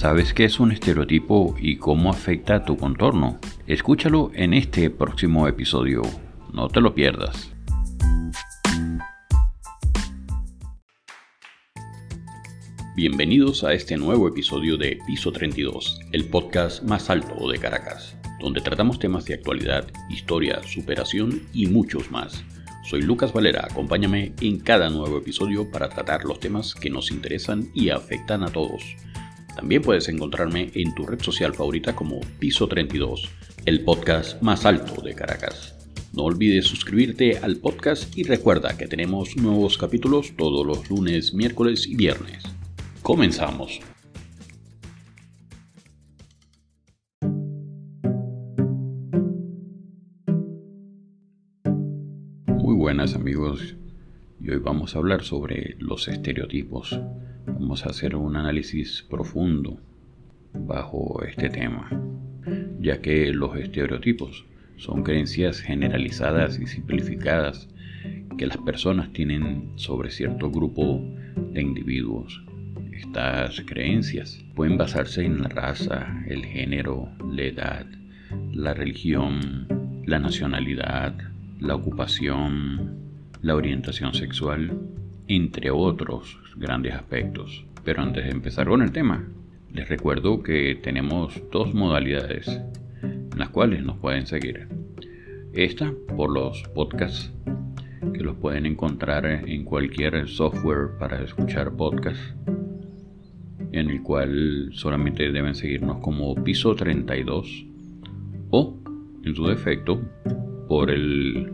¿Sabes qué es un estereotipo y cómo afecta a tu contorno? Escúchalo en este próximo episodio. No te lo pierdas. Bienvenidos a este nuevo episodio de Piso 32, el podcast más alto de Caracas, donde tratamos temas de actualidad, historia, superación y muchos más. Soy Lucas Valera, acompáñame en cada nuevo episodio para tratar los temas que nos interesan y afectan a todos. También puedes encontrarme en tu red social favorita como Piso 32, el podcast más alto de Caracas. No olvides suscribirte al podcast y recuerda que tenemos nuevos capítulos todos los lunes, miércoles y viernes. Comenzamos. Muy buenas amigos y hoy vamos a hablar sobre los estereotipos. Vamos a hacer un análisis profundo bajo este tema, ya que los estereotipos son creencias generalizadas y simplificadas que las personas tienen sobre cierto grupo de individuos estas creencias pueden basarse en la raza, el género, la edad, la religión, la nacionalidad, la ocupación, la orientación sexual, entre otros grandes aspectos. Pero antes de empezar con el tema, les recuerdo que tenemos dos modalidades en las cuales nos pueden seguir. Esta por los podcasts, que los pueden encontrar en cualquier software para escuchar podcasts en el cual solamente deben seguirnos como piso 32 o, en su defecto, por el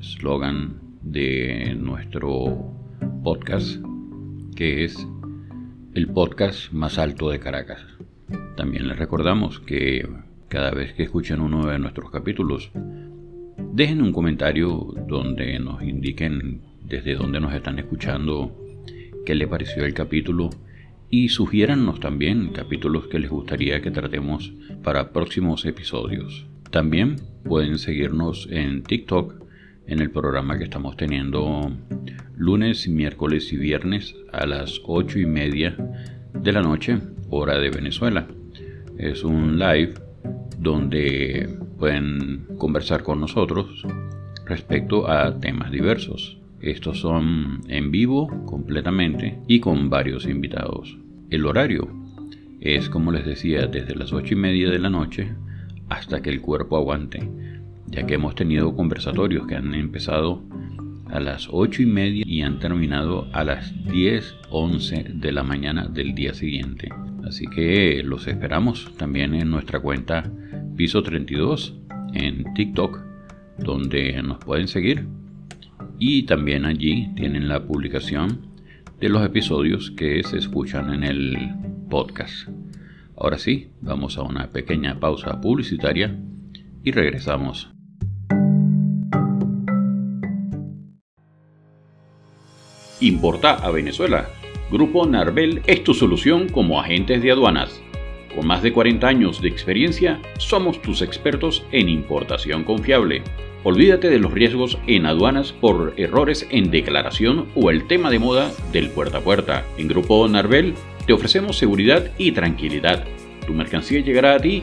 slogan de nuestro podcast, que es el podcast más alto de Caracas. También les recordamos que cada vez que escuchen uno de nuestros capítulos, dejen un comentario donde nos indiquen desde dónde nos están escuchando, qué le pareció el capítulo y sugiérannos también capítulos que les gustaría que tratemos para próximos episodios. También pueden seguirnos en TikTok en el programa que estamos teniendo lunes, miércoles y viernes a las 8 y media de la noche, hora de Venezuela. Es un live donde pueden conversar con nosotros respecto a temas diversos. Estos son en vivo completamente y con varios invitados. El horario es, como les decía, desde las ocho y media de la noche hasta que el cuerpo aguante, ya que hemos tenido conversatorios que han empezado a las ocho y media y han terminado a las 10, 11 de la mañana del día siguiente. Así que los esperamos también en nuestra cuenta Piso 32 en TikTok, donde nos pueden seguir y también allí tienen la publicación de los episodios que se escuchan en el podcast. Ahora sí, vamos a una pequeña pausa publicitaria y regresamos. Importa a Venezuela. Grupo Narvel es tu solución como agentes de aduanas. Con más de 40 años de experiencia, somos tus expertos en importación confiable Olvídate de los riesgos en aduanas por errores en declaración o el tema de moda del puerta a puerta. En Grupo Narvel te ofrecemos seguridad y tranquilidad tu mercancía llegará a ti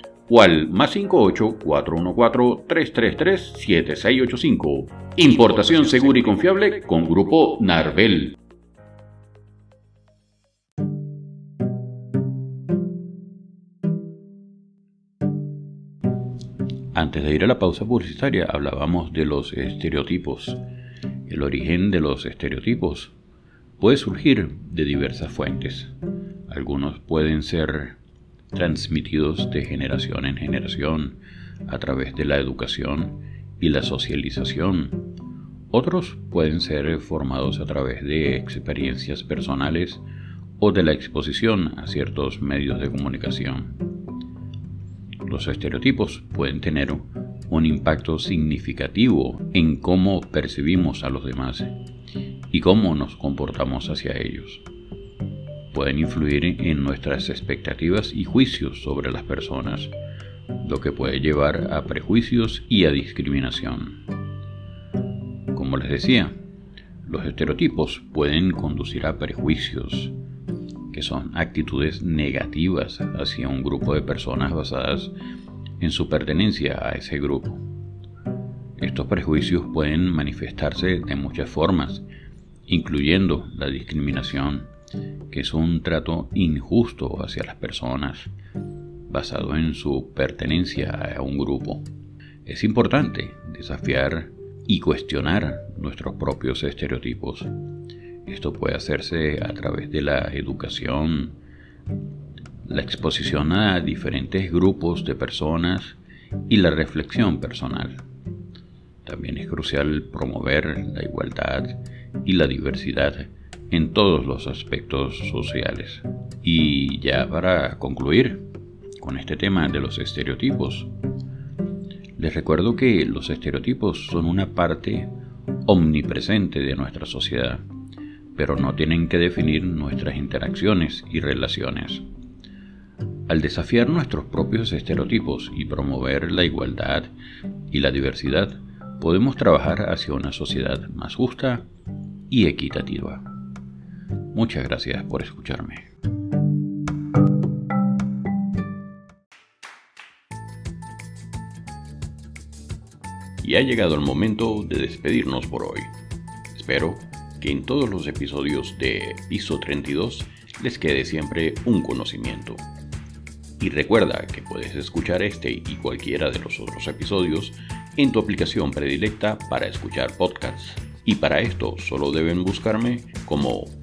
o al más 58 414 333 7685. Importación segura y confiable con Grupo Narvel. Antes de ir a la pausa publicitaria hablábamos de los estereotipos. El origen de los estereotipos puede surgir de diversas fuentes. Algunos pueden ser transmitidos de generación en generación a través de la educación y la socialización. Otros pueden ser formados a través de experiencias personales o de la exposición a ciertos medios de comunicación. Los estereotipos pueden tener un impacto significativo en cómo percibimos a los demás y cómo nos comportamos hacia ellos. Pueden influir en nuestras expectativas y juicios sobre las personas, lo que puede llevar a prejuicios y a discriminación. Como les decía, los estereotipos pueden conducir a prejuicios, que son actitudes negativas hacia un grupo de personas basadas en su pertenencia a ese grupo. Estos prejuicios pueden manifestarse de muchas formas incluyendo la discriminación, que es un trato injusto hacia las personas basado en su pertenencia a un grupo. Es importante desafiar y cuestionar nuestros propios estereotipos. Esto puede hacerse a través de la educación, la exposición a diferentes grupos de personas y la reflexión personal. También es crucial promover la igualdad y la diversidad en todos los aspectos sociales. Y ya para concluir con este tema de los estereotipos, les recuerdo que los estereotipos son una parte omnipresente de nuestra sociedad, pero no tienen que definir nuestras interacciones y relaciones. Al desafiar nuestros propios estereotipos y promover la igualdad y la diversidad, podemos trabajar hacia una sociedad más justa y equitativa. Muchas gracias por escucharme. Y ha llegado el momento de despedirnos por hoy. Espero que en todos los episodios de Piso 32 les quede siempre un conocimiento. Y recuerda que puedes escuchar este y cualquiera de los otros episodios en tu aplicación predilecta para escuchar podcasts. Y para esto solo deben buscarme como